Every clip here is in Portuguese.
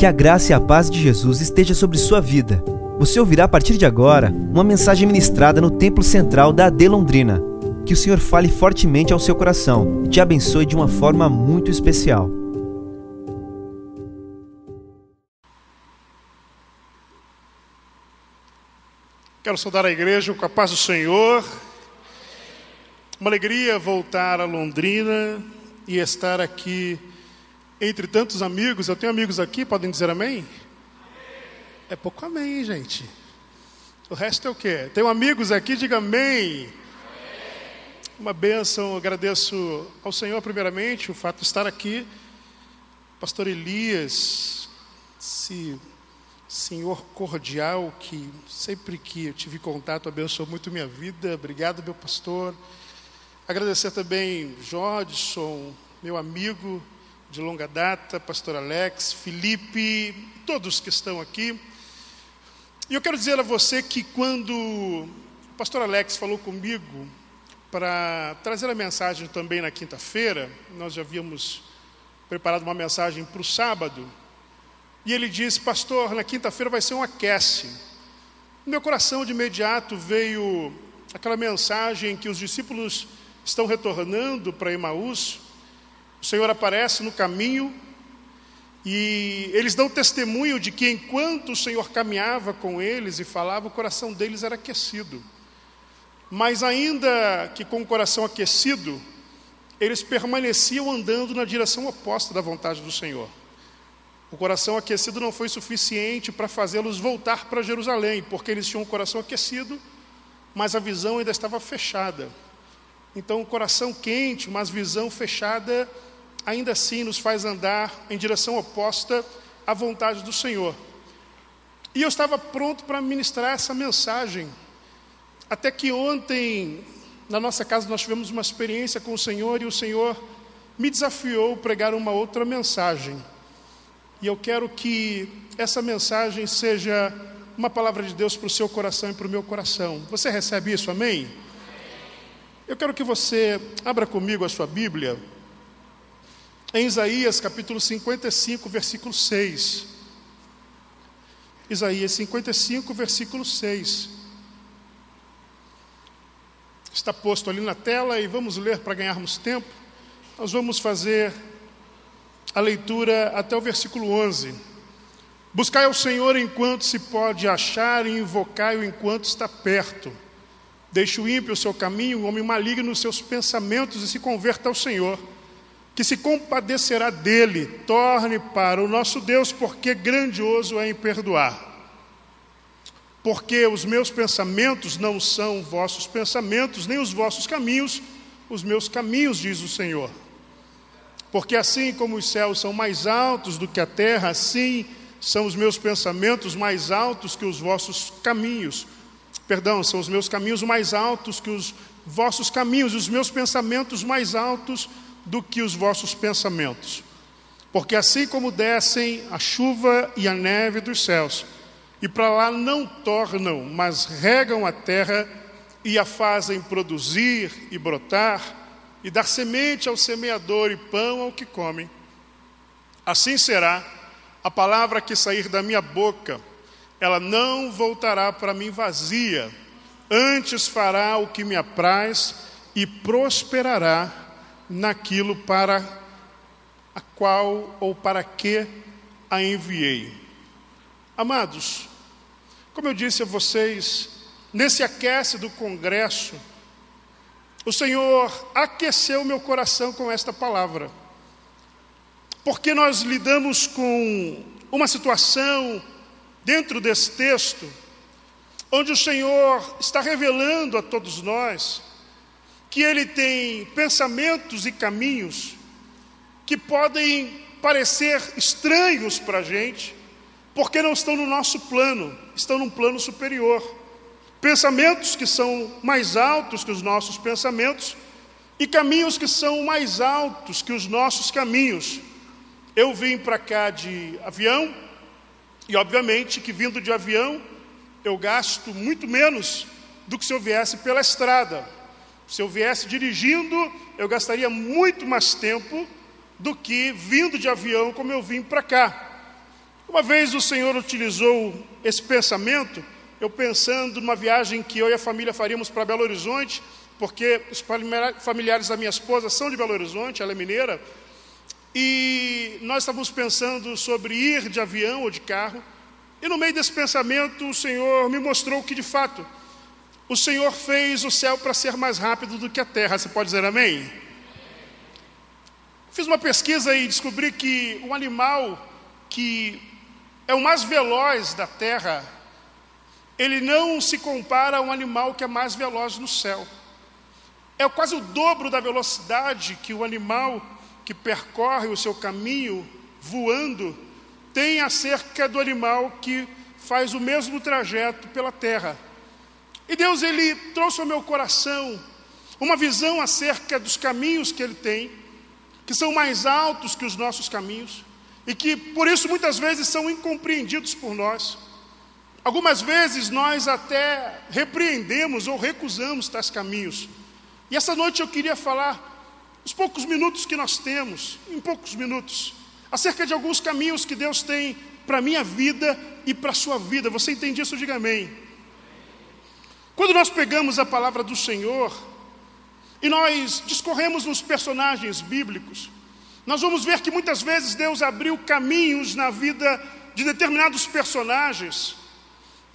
Que a graça e a paz de Jesus esteja sobre sua vida. Você ouvirá a partir de agora uma mensagem ministrada no Templo Central da AD Londrina. Que o Senhor fale fortemente ao seu coração e te abençoe de uma forma muito especial. Quero saudar a igreja com a paz do Senhor. Uma alegria voltar a Londrina e estar aqui entre tantos amigos. Eu tenho amigos aqui, podem dizer amém? É pouco amém, gente. O resto é o quê? Tenho amigos aqui, diga amém. Uma bênção, agradeço ao Senhor primeiramente o fato de estar aqui. Pastor Elias, esse senhor cordial que sempre que eu tive contato abençoou muito minha vida. Obrigado, meu pastor. Agradecer também Jodson, meu amigo de longa data, pastor Alex, Felipe, todos que estão aqui. E eu quero dizer a você que quando o pastor Alex falou comigo para trazer a mensagem também na quinta-feira, nós já havíamos preparado uma mensagem para o sábado, e ele disse, pastor, na quinta-feira vai ser um aquece. No meu coração de imediato veio aquela mensagem que os discípulos estão retornando para Emaús, o Senhor aparece no caminho e eles dão testemunho de que enquanto o Senhor caminhava com eles e falava, o coração deles era aquecido. Mas ainda que com o coração aquecido, eles permaneciam andando na direção oposta da vontade do Senhor. O coração aquecido não foi suficiente para fazê-los voltar para Jerusalém, porque eles tinham o coração aquecido, mas a visão ainda estava fechada. Então, o coração quente, mas visão fechada, ainda assim nos faz andar em direção oposta à vontade do Senhor. E eu estava pronto para ministrar essa mensagem, até que ontem, na nossa casa, nós tivemos uma experiência com o Senhor e o Senhor me desafiou a pregar uma outra mensagem. E eu quero que essa mensagem seja uma palavra de Deus para o seu coração e para o meu coração. Você recebe isso, amém? Eu quero que você abra comigo a sua Bíblia em Isaías capítulo 55, versículo 6. Isaías 55, versículo 6. Está posto ali na tela e vamos ler para ganharmos tempo. Nós vamos fazer a leitura até o versículo 11. Buscai ao Senhor enquanto se pode achar e invocai-o enquanto está perto. Deixe o ímpio o seu caminho, o homem maligno os seus pensamentos e se converta ao Senhor, que se compadecerá dele, torne para o nosso Deus, porque grandioso é em perdoar. Porque os meus pensamentos não são vossos pensamentos, nem os vossos caminhos, os meus caminhos, diz o Senhor. Porque assim como os céus são mais altos do que a terra, assim são os meus pensamentos mais altos que os vossos caminhos perdão, são os meus caminhos mais altos que os vossos caminhos, os meus pensamentos mais altos do que os vossos pensamentos. Porque assim como descem a chuva e a neve dos céus, e para lá não tornam, mas regam a terra e a fazem produzir e brotar, e dar semente ao semeador e pão ao que come, assim será a palavra que sair da minha boca ela não voltará para mim vazia, antes fará o que me apraz e prosperará naquilo para a qual ou para que a enviei. Amados, como eu disse a vocês, nesse aquece do congresso, o Senhor aqueceu meu coração com esta palavra. Porque nós lidamos com uma situação dentro desse texto, onde o Senhor está revelando a todos nós que Ele tem pensamentos e caminhos que podem parecer estranhos para a gente, porque não estão no nosso plano, estão num plano superior. Pensamentos que são mais altos que os nossos pensamentos e caminhos que são mais altos que os nossos caminhos. Eu vim para cá de avião, e obviamente que vindo de avião, eu gasto muito menos do que se eu viesse pela estrada. Se eu viesse dirigindo, eu gastaria muito mais tempo do que vindo de avião como eu vim para cá. Uma vez o Senhor utilizou esse pensamento, eu pensando numa viagem que eu e a família faríamos para Belo Horizonte, porque os familiares da minha esposa são de Belo Horizonte, ela é mineira, e nós estávamos pensando sobre ir de avião ou de carro, e no meio desse pensamento o Senhor me mostrou que de fato o Senhor fez o céu para ser mais rápido do que a terra. Você pode dizer amém? Fiz uma pesquisa e descobri que o animal que é o mais veloz da terra, ele não se compara a um animal que é mais veloz no céu. É quase o dobro da velocidade que o animal que percorre o seu caminho voando tem acerca do animal que faz o mesmo trajeto pela terra. E Deus ele trouxe ao meu coração uma visão acerca dos caminhos que ele tem, que são mais altos que os nossos caminhos e que por isso muitas vezes são incompreendidos por nós. Algumas vezes nós até repreendemos ou recusamos tais caminhos. E essa noite eu queria falar, os poucos minutos que nós temos, em poucos minutos, acerca de alguns caminhos que Deus tem para a minha vida e para a sua vida. Você entende isso? Diga amém. Quando nós pegamos a palavra do Senhor e nós discorremos nos personagens bíblicos, nós vamos ver que muitas vezes Deus abriu caminhos na vida de determinados personagens,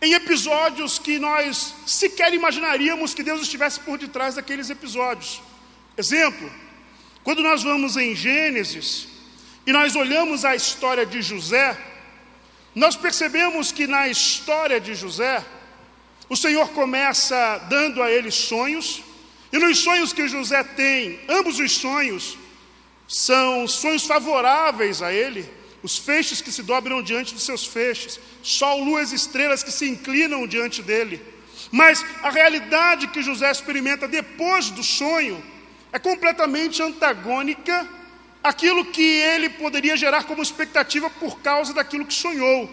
em episódios que nós sequer imaginaríamos que Deus estivesse por detrás daqueles episódios. Exemplo, quando nós vamos em Gênesis e nós olhamos a história de José, nós percebemos que na história de José, o Senhor começa dando a ele sonhos, e nos sonhos que José tem, ambos os sonhos, são sonhos favoráveis a ele, os feixes que se dobram diante dos seus feixes, sol, luas estrelas que se inclinam diante dele. Mas a realidade que José experimenta depois do sonho é completamente antagônica àquilo que ele poderia gerar como expectativa por causa daquilo que sonhou.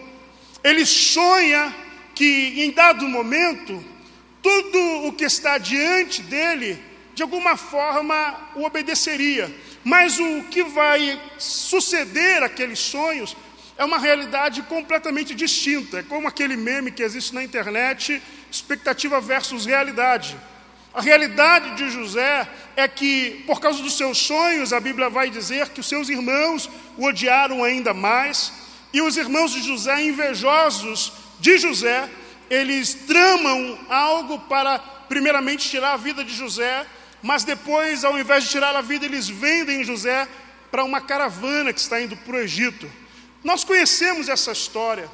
Ele sonha que em dado momento tudo o que está diante dele de alguma forma o obedeceria. Mas o que vai suceder àqueles sonhos é uma realidade completamente distinta. É como aquele meme que existe na internet, expectativa versus realidade. A realidade de José é que, por causa dos seus sonhos, a Bíblia vai dizer que os seus irmãos o odiaram ainda mais, e os irmãos de José, invejosos de José, eles tramam algo para, primeiramente, tirar a vida de José mas depois, ao invés de tirar a vida, eles vendem José para uma caravana que está indo para o Egito. Nós conhecemos essa história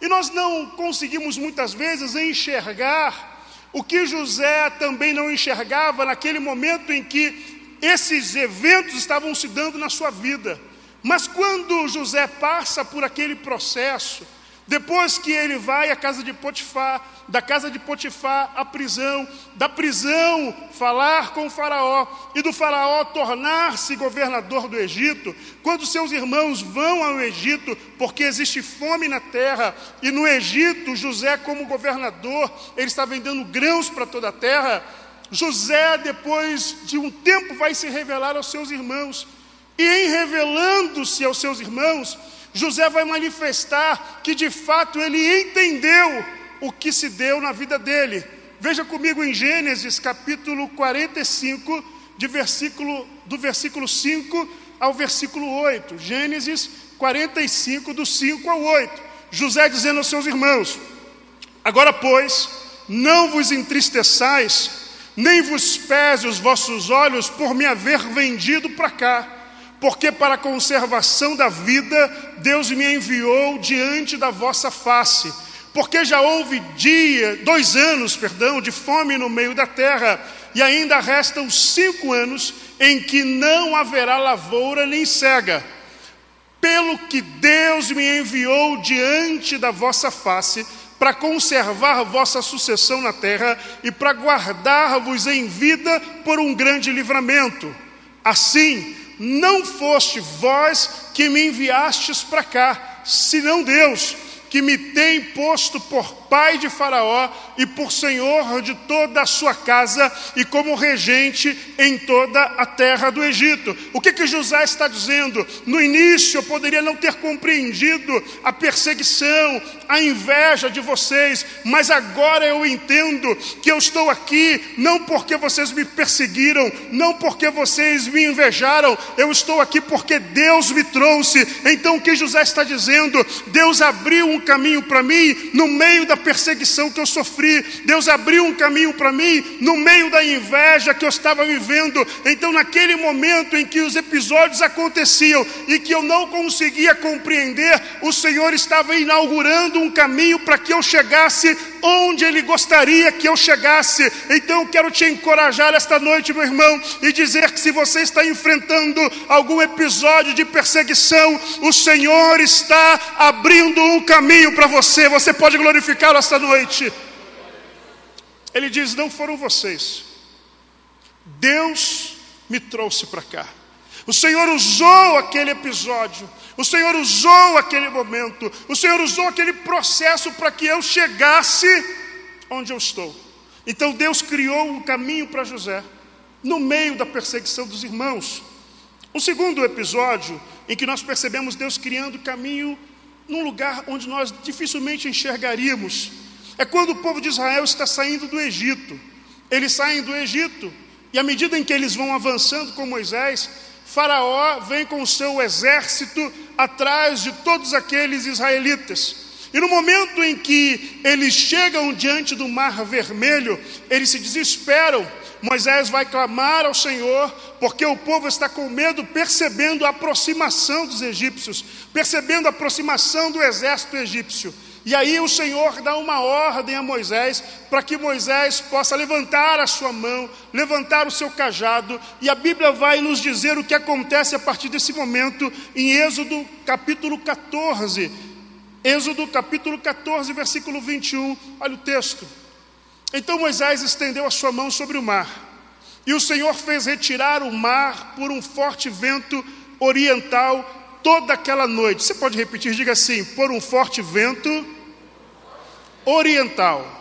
e nós não conseguimos muitas vezes enxergar o que José também não enxergava naquele momento em que esses eventos estavam se dando na sua vida. Mas quando José passa por aquele processo, depois que ele vai à casa de Potifar, da casa de Potifar à prisão, da prisão falar com o Faraó e do Faraó tornar-se governador do Egito, quando seus irmãos vão ao Egito, porque existe fome na terra, e no Egito José, como governador, ele está vendendo grãos para toda a terra. José, depois de um tempo, vai se revelar aos seus irmãos, e em revelando-se aos seus irmãos, José vai manifestar que de fato ele entendeu o que se deu na vida dele. Veja comigo em Gênesis capítulo 45, de versículo, do versículo 5 ao versículo 8. Gênesis 45, do 5 ao 8. José dizendo aos seus irmãos: Agora, pois, não vos entristeçais, nem vos pese os vossos olhos por me haver vendido para cá porque para a conservação da vida Deus me enviou diante da vossa face. Porque já houve dia, dois anos, perdão, de fome no meio da terra, e ainda restam cinco anos em que não haverá lavoura nem cega. Pelo que Deus me enviou diante da vossa face, para conservar vossa sucessão na terra e para guardar-vos em vida por um grande livramento. Assim, não foste vós que me enviastes para cá, senão Deus, que me tem posto por pai de Faraó e por senhor de toda a sua casa e como regente em toda a terra do Egito. O que que José está dizendo? No início eu poderia não ter compreendido a perseguição, a inveja de vocês, mas agora eu entendo que eu estou aqui não porque vocês me perseguiram, não porque vocês me invejaram, eu estou aqui porque Deus me trouxe. Então o que José está dizendo? Deus abriu um caminho para mim no meio da perseguição que eu sofri. Deus abriu um caminho para mim no meio da inveja que eu estava vivendo. Então, naquele momento em que os episódios aconteciam e que eu não conseguia compreender, o Senhor estava inaugurando um caminho para que eu chegasse onde Ele gostaria que eu chegasse. Então, eu quero te encorajar esta noite, meu irmão, e dizer que se você está enfrentando algum episódio de perseguição, o Senhor está abrindo um caminho para você. Você pode glorificá-lo esta noite. Ele diz: Não foram vocês, Deus me trouxe para cá. O Senhor usou aquele episódio, o Senhor usou aquele momento, o Senhor usou aquele processo para que eu chegasse onde eu estou. Então Deus criou um caminho para José, no meio da perseguição dos irmãos. Um segundo episódio em que nós percebemos Deus criando caminho num lugar onde nós dificilmente enxergaríamos. É quando o povo de Israel está saindo do Egito. Eles saem do Egito, e à medida em que eles vão avançando com Moisés, Faraó vem com o seu exército atrás de todos aqueles israelitas. E no momento em que eles chegam diante do Mar Vermelho, eles se desesperam. Moisés vai clamar ao Senhor, porque o povo está com medo, percebendo a aproximação dos egípcios, percebendo a aproximação do exército egípcio. E aí o Senhor dá uma ordem a Moisés para que Moisés possa levantar a sua mão, levantar o seu cajado, e a Bíblia vai nos dizer o que acontece a partir desse momento em Êxodo capítulo 14. Êxodo capítulo 14, versículo 21. Olha o texto. Então Moisés estendeu a sua mão sobre o mar, e o Senhor fez retirar o mar por um forte vento oriental toda aquela noite. Você pode repetir, diga assim: por um forte vento oriental.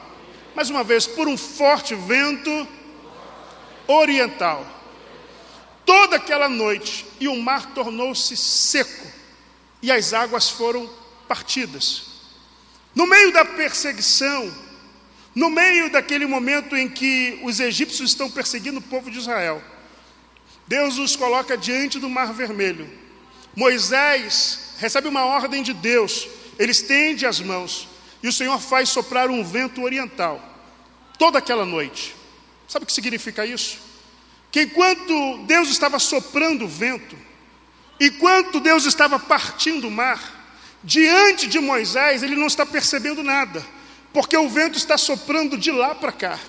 Mais uma vez, por um forte vento oriental. Toda aquela noite, e o mar tornou-se seco, e as águas foram partidas. No meio da perseguição, no meio daquele momento em que os egípcios estão perseguindo o povo de Israel, Deus os coloca diante do Mar Vermelho. Moisés recebe uma ordem de Deus, ele estende as mãos e o Senhor faz soprar um vento oriental toda aquela noite. Sabe o que significa isso? Que enquanto Deus estava soprando o vento, enquanto Deus estava partindo o mar, diante de Moisés ele não está percebendo nada, porque o vento está soprando de lá para cá.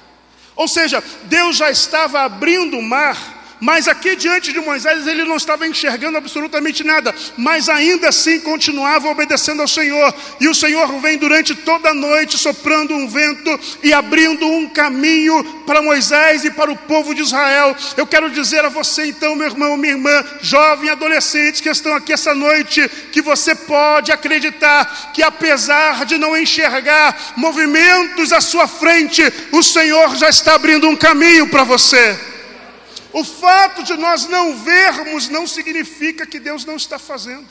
Ou seja, Deus já estava abrindo o mar mas aqui diante de Moisés ele não estava enxergando absolutamente nada, mas ainda assim continuava obedecendo ao Senhor. E o Senhor vem durante toda a noite soprando um vento e abrindo um caminho para Moisés e para o povo de Israel. Eu quero dizer a você então, meu irmão, minha irmã, jovem, adolescentes que estão aqui essa noite, que você pode acreditar que apesar de não enxergar movimentos à sua frente, o Senhor já está abrindo um caminho para você. O fato de nós não vermos não significa que Deus não está fazendo.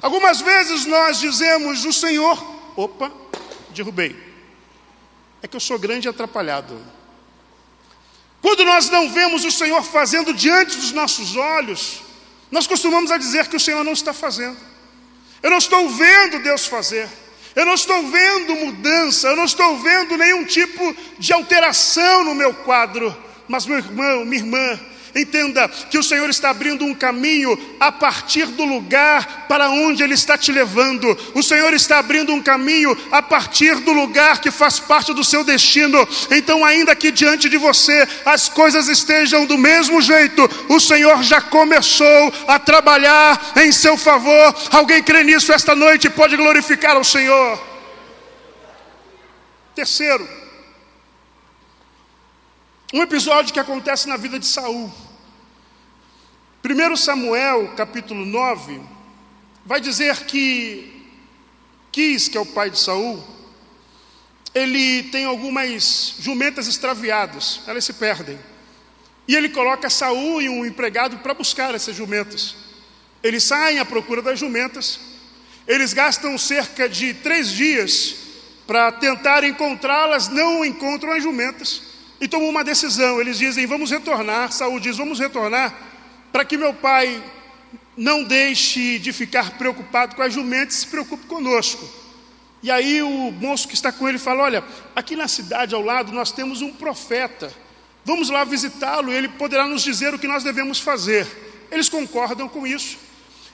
Algumas vezes nós dizemos, o Senhor, opa, derrubei. É que eu sou grande e atrapalhado. Quando nós não vemos o Senhor fazendo diante dos nossos olhos, nós costumamos a dizer que o Senhor não está fazendo. Eu não estou vendo Deus fazer. Eu não estou vendo mudança, eu não estou vendo nenhum tipo de alteração no meu quadro. Mas, meu irmão, minha irmã, entenda que o Senhor está abrindo um caminho a partir do lugar para onde Ele está te levando. O Senhor está abrindo um caminho a partir do lugar que faz parte do seu destino. Então, ainda que diante de você as coisas estejam do mesmo jeito, o Senhor já começou a trabalhar em seu favor. Alguém crê nisso esta noite pode glorificar ao Senhor. Terceiro, um episódio que acontece na vida de Saul. 1 Samuel, capítulo 9, vai dizer que Quis, que é o pai de Saul, ele tem algumas jumentas extraviadas, elas se perdem. E ele coloca Saul e um empregado para buscar essas jumentas. Eles saem à procura das jumentas. Eles gastam cerca de três dias para tentar encontrá-las, não encontram as jumentas e tomam uma decisão. Eles dizem: Vamos retornar. Saul diz: Vamos retornar para que meu pai não deixe de ficar preocupado com as jumentas, se preocupe conosco. E aí o moço que está com ele fala: Olha, aqui na cidade ao lado nós temos um profeta. Vamos lá visitá-lo, ele poderá nos dizer o que nós devemos fazer. Eles concordam com isso.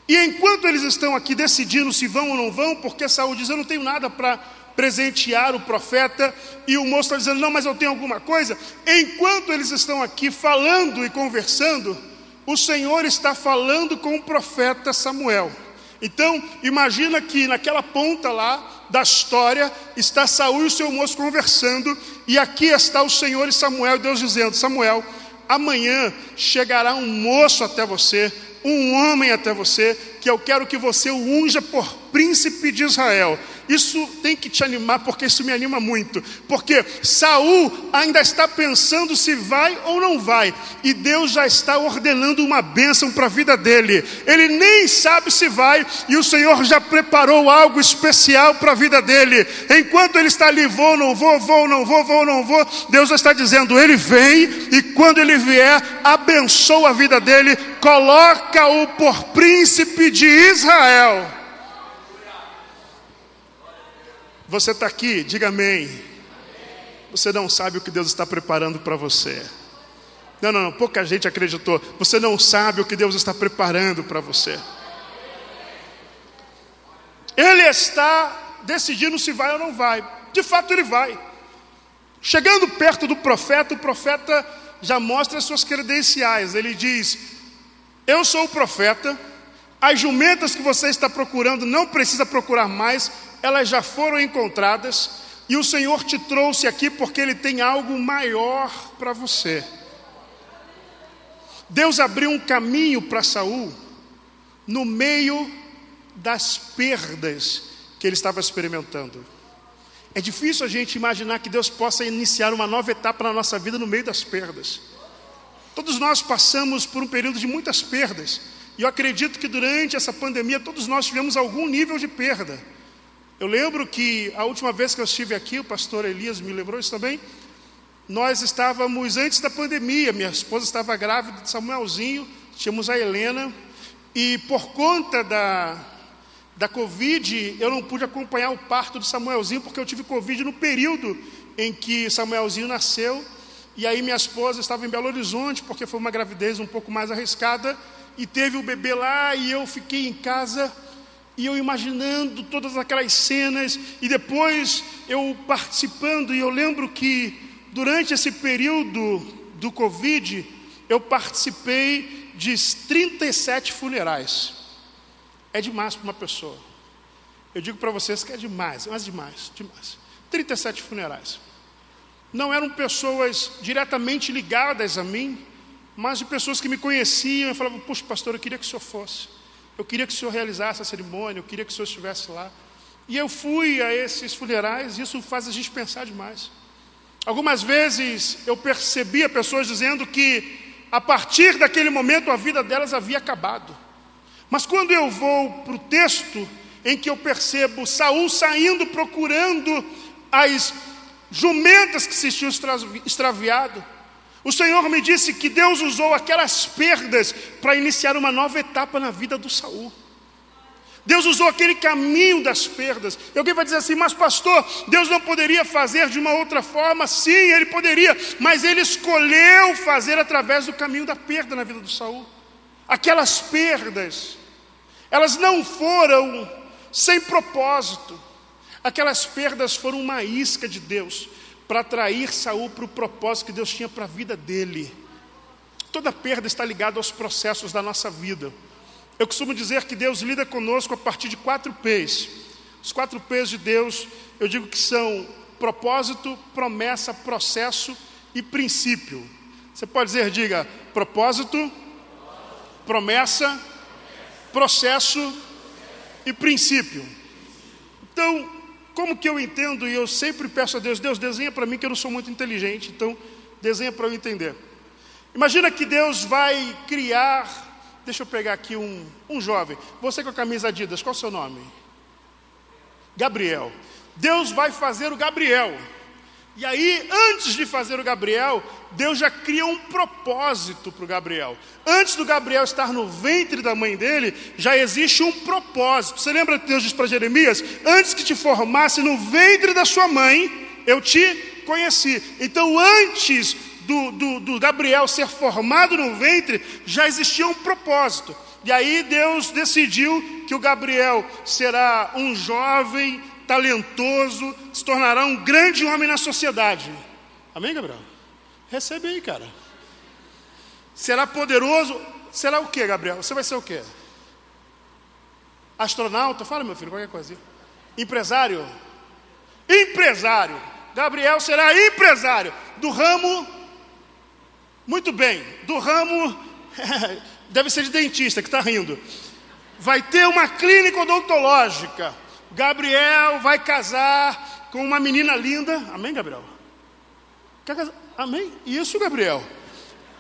E enquanto eles estão aqui decidindo se vão ou não vão, porque Saul diz: Eu não tenho nada para presentear o profeta, e o moço está dizendo: Não, mas eu tenho alguma coisa. Enquanto eles estão aqui falando e conversando, o Senhor está falando com o profeta Samuel. Então, imagina que naquela ponta lá, da história está Saul e o seu moço conversando, e aqui está o Senhor e Samuel, Deus dizendo: Samuel, amanhã chegará um moço até você, um homem até você, que eu quero que você o unja por príncipe de Israel. Isso tem que te animar, porque isso me anima muito. Porque Saul ainda está pensando se vai ou não vai, e Deus já está ordenando uma bênção para a vida dele. Ele nem sabe se vai, e o Senhor já preparou algo especial para a vida dele. Enquanto ele está ali, vou, não vou, vou, não vou, vou, não vou, Deus está dizendo: ele vem, e quando ele vier, abençoa a vida dele, coloca-o por príncipe de Israel. Você está aqui, diga amém. Você não sabe o que Deus está preparando para você. Não, não, não, pouca gente acreditou. Você não sabe o que Deus está preparando para você. Ele está decidindo se vai ou não vai. De fato, ele vai. Chegando perto do profeta, o profeta já mostra as suas credenciais. Ele diz: Eu sou o profeta. As jumentas que você está procurando não precisa procurar mais, elas já foram encontradas e o Senhor te trouxe aqui porque Ele tem algo maior para você. Deus abriu um caminho para Saul no meio das perdas que ele estava experimentando. É difícil a gente imaginar que Deus possa iniciar uma nova etapa na nossa vida no meio das perdas. Todos nós passamos por um período de muitas perdas. E eu acredito que durante essa pandemia todos nós tivemos algum nível de perda. Eu lembro que a última vez que eu estive aqui, o pastor Elias me lembrou isso também. Nós estávamos antes da pandemia, minha esposa estava grávida de Samuelzinho, tínhamos a Helena, e por conta da, da Covid, eu não pude acompanhar o parto de Samuelzinho, porque eu tive Covid no período em que Samuelzinho nasceu, e aí minha esposa estava em Belo Horizonte, porque foi uma gravidez um pouco mais arriscada, e teve o bebê lá, e eu fiquei em casa e eu imaginando todas aquelas cenas, e depois eu participando, e eu lembro que durante esse período do Covid, eu participei de 37 funerais. É demais para uma pessoa. Eu digo para vocês que é demais, mas demais, demais. 37 funerais. Não eram pessoas diretamente ligadas a mim, mas de pessoas que me conheciam e falavam: Puxa, pastor, eu queria que o senhor fosse. Eu queria que o senhor realizasse a cerimônia, eu queria que o senhor estivesse lá. E eu fui a esses funerais, e isso faz a gente pensar demais. Algumas vezes eu percebia pessoas dizendo que a partir daquele momento a vida delas havia acabado. Mas quando eu vou para o texto em que eu percebo Saul saindo procurando as jumentas que se tinham extraviado, o Senhor me disse que Deus usou aquelas perdas para iniciar uma nova etapa na vida do Saul. Deus usou aquele caminho das perdas. E alguém vai dizer assim, mas pastor, Deus não poderia fazer de uma outra forma? Sim, ele poderia, mas ele escolheu fazer através do caminho da perda na vida do Saul. Aquelas perdas, elas não foram sem propósito. Aquelas perdas foram uma isca de Deus para atrair Saul para o propósito que Deus tinha para a vida dele. Toda perda está ligada aos processos da nossa vida. Eu costumo dizer que Deus lida conosco a partir de quatro P's. Os quatro P's de Deus, eu digo que são propósito, promessa, processo e princípio. Você pode dizer, diga, propósito, promessa, processo e princípio. Então, como que eu entendo e eu sempre peço a Deus, Deus desenha para mim que eu não sou muito inteligente, então desenha para eu entender. Imagina que Deus vai criar, deixa eu pegar aqui um, um jovem, você com a camisa Adidas, qual o seu nome? Gabriel. Deus vai fazer o Gabriel. E aí, antes de fazer o Gabriel, Deus já cria um propósito para o Gabriel. Antes do Gabriel estar no ventre da mãe dele, já existe um propósito. Você lembra que Deus disse para Jeremias: Antes que te formasse no ventre da sua mãe, eu te conheci. Então, antes do, do, do Gabriel ser formado no ventre, já existia um propósito. E aí Deus decidiu que o Gabriel será um jovem talentoso, se tornará um grande homem na sociedade. Amém, Gabriel? Recebe aí, cara. Será poderoso. Será o que, Gabriel? Você vai ser o quê? Astronauta? Fala, meu filho, qualquer coisa. Empresário? Empresário. Gabriel será empresário do ramo. Muito bem, do ramo. Deve ser de dentista que está rindo. Vai ter uma clínica odontológica Gabriel vai casar com uma menina linda. Amém, Gabriel? Quer casar? Amém? Isso, Gabriel.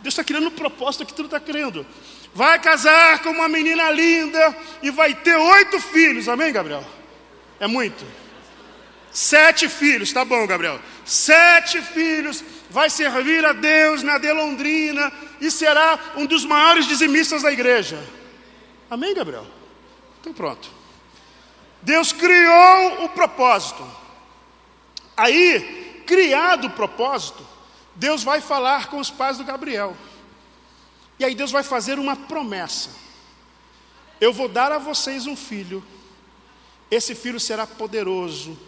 Deus está criando um propósito que tu não está crendo. Vai casar com uma menina linda e vai ter oito filhos. Amém, Gabriel? É muito. Sete filhos, tá bom, Gabriel. Sete filhos, vai servir a Deus na Delondrina e será um dos maiores dizimistas da igreja. Amém, Gabriel? Então pronto. Deus criou o propósito. Aí, criado o propósito, Deus vai falar com os pais do Gabriel. E aí Deus vai fazer uma promessa. Eu vou dar a vocês um filho. Esse filho será poderoso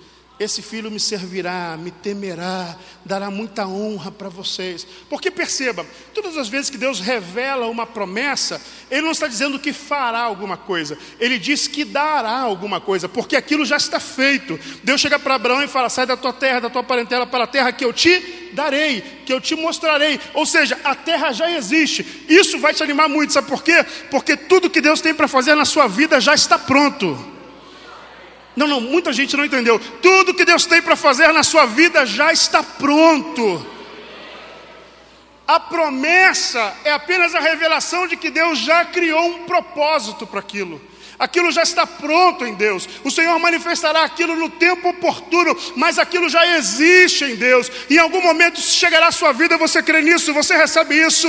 esse filho me servirá, me temerá, dará muita honra para vocês. Porque perceba, todas as vezes que Deus revela uma promessa, Ele não está dizendo que fará alguma coisa, Ele diz que dará alguma coisa, porque aquilo já está feito. Deus chega para Abraão e fala: sai da tua terra, da tua parentela, para a terra que eu te darei, que eu te mostrarei. Ou seja, a terra já existe. Isso vai te animar muito, sabe por quê? Porque tudo que Deus tem para fazer na sua vida já está pronto. Não, não, muita gente não entendeu. Tudo que Deus tem para fazer na sua vida já está pronto. A promessa é apenas a revelação de que Deus já criou um propósito para aquilo. Aquilo já está pronto em Deus. O Senhor manifestará aquilo no tempo oportuno, mas aquilo já existe em Deus. Em algum momento chegará a sua vida, você crê nisso, você recebe isso.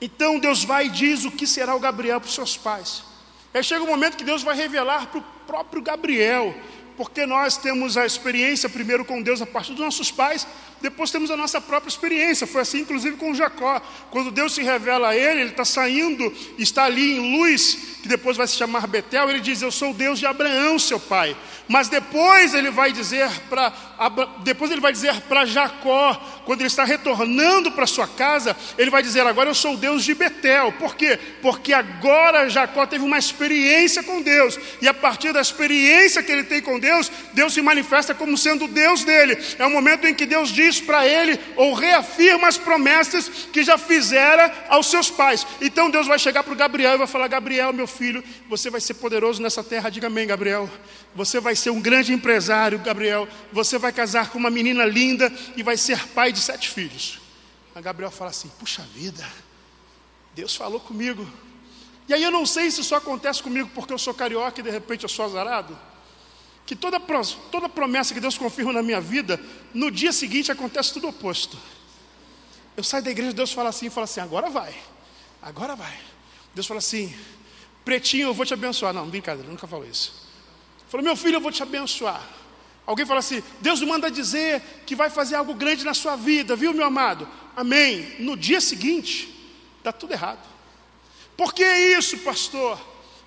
Então Deus vai e diz o que será o Gabriel para os seus pais. Aí chega um momento que Deus vai revelar para o próprio Gabriel, porque nós temos a experiência primeiro com Deus a partir dos nossos pais, depois temos a nossa própria experiência. Foi assim, inclusive, com Jacó. Quando Deus se revela a ele, ele está saindo, está ali em luz, que depois vai se chamar Betel. Ele diz: Eu sou o Deus de Abraão, seu pai. Mas depois ele vai dizer para depois ele vai dizer para Jacó, quando ele está retornando para sua casa, ele vai dizer: Agora eu sou o Deus de Betel. Por quê? Porque agora Jacó teve uma experiência com Deus, e a partir da experiência que ele tem com Deus, Deus se manifesta como sendo o Deus dele. É o momento em que Deus diz para ele, ou reafirma as promessas que já fizera aos seus pais. Então Deus vai chegar para o Gabriel e vai falar: Gabriel, meu filho, você vai ser poderoso nessa terra. Diga amém, Gabriel. Você vai ser um grande empresário, Gabriel. Você vai casar com uma menina linda e vai ser pai de sete filhos. A Gabriel fala assim: puxa vida, Deus falou comigo. E aí eu não sei se isso acontece comigo porque eu sou carioca e de repente eu sou azarado. Que toda, toda promessa que Deus confirma na minha vida, no dia seguinte acontece tudo oposto. Eu saio da igreja, Deus fala assim, fala assim, agora vai, agora vai. Deus fala assim, pretinho, eu vou te abençoar. Não, brincadeira, nunca falou isso. Falou, meu filho, eu vou te abençoar. Alguém fala assim: Deus manda dizer que vai fazer algo grande na sua vida, viu, meu amado? Amém. No dia seguinte, está tudo errado. Por que isso, pastor?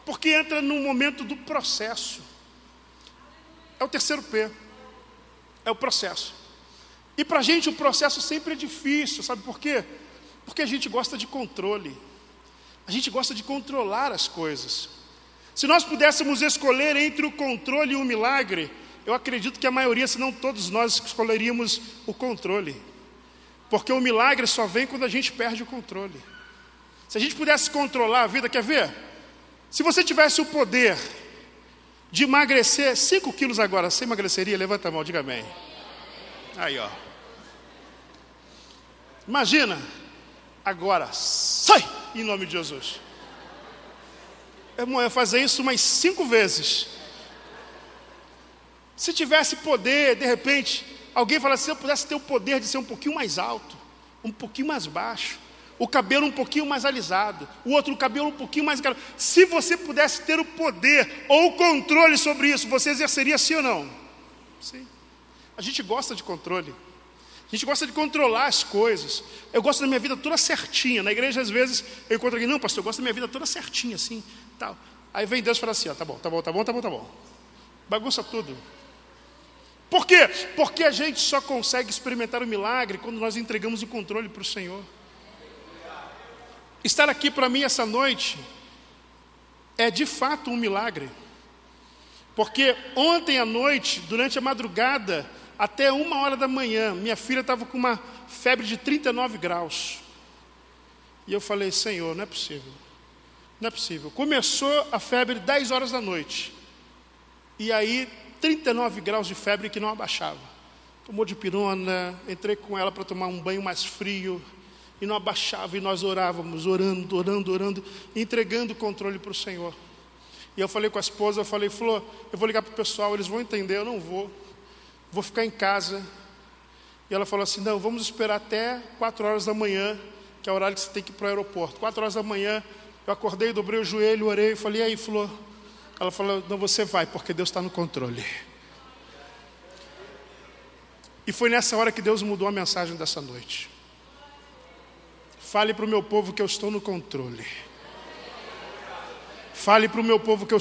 Porque entra no momento do processo. O terceiro P. É o processo. E para a gente o processo sempre é difícil, sabe por quê? Porque a gente gosta de controle. A gente gosta de controlar as coisas. Se nós pudéssemos escolher entre o controle e o milagre, eu acredito que a maioria, se não todos nós, escolheríamos o controle. Porque o milagre só vem quando a gente perde o controle. Se a gente pudesse controlar a vida, quer ver? Se você tivesse o poder de emagrecer 5 quilos agora, você emagreceria? Levanta a mão, diga bem. Aí, ó. Imagina, agora, sai, em nome de Jesus. Irmão, eu fazer isso umas cinco vezes. Se tivesse poder, de repente, alguém falasse, se eu pudesse ter o poder de ser um pouquinho mais alto, um pouquinho mais baixo, o cabelo um pouquinho mais alisado, o outro o cabelo um pouquinho mais caro. Se você pudesse ter o poder ou o controle sobre isso, você exerceria sim ou não? Sim. A gente gosta de controle. A gente gosta de controlar as coisas. Eu gosto da minha vida toda certinha. Na igreja, às vezes, eu encontro alguém, não, pastor, eu gosto da minha vida toda certinha, assim, tal. Aí vem Deus e fala assim, ó, tá bom, tá bom, tá bom, tá bom, tá bom. Bagunça tudo. Por quê? Porque a gente só consegue experimentar o milagre quando nós entregamos o controle para o Senhor. Estar aqui para mim essa noite é de fato um milagre. Porque ontem à noite, durante a madrugada, até uma hora da manhã, minha filha estava com uma febre de 39 graus. E eu falei, Senhor, não é possível. Não é possível. Começou a febre 10 horas da noite. E aí, 39 graus de febre que não abaixava. Tomou de pirona, entrei com ela para tomar um banho mais frio e não abaixava, e nós orávamos, orando, orando, orando, entregando o controle para o Senhor. E eu falei com a esposa, eu falei, Flor, eu vou ligar para o pessoal, eles vão entender, eu não vou, vou ficar em casa. E ela falou assim, não, vamos esperar até quatro horas da manhã, que é o horário que você tem que ir para o aeroporto. Quatro horas da manhã, eu acordei, dobrei o joelho, orei, e falei, e aí, Flor? Ela falou, não, você vai, porque Deus está no controle. E foi nessa hora que Deus mudou a mensagem dessa noite. Fale para o meu povo que eu estou no controle. Fale para o meu povo que eu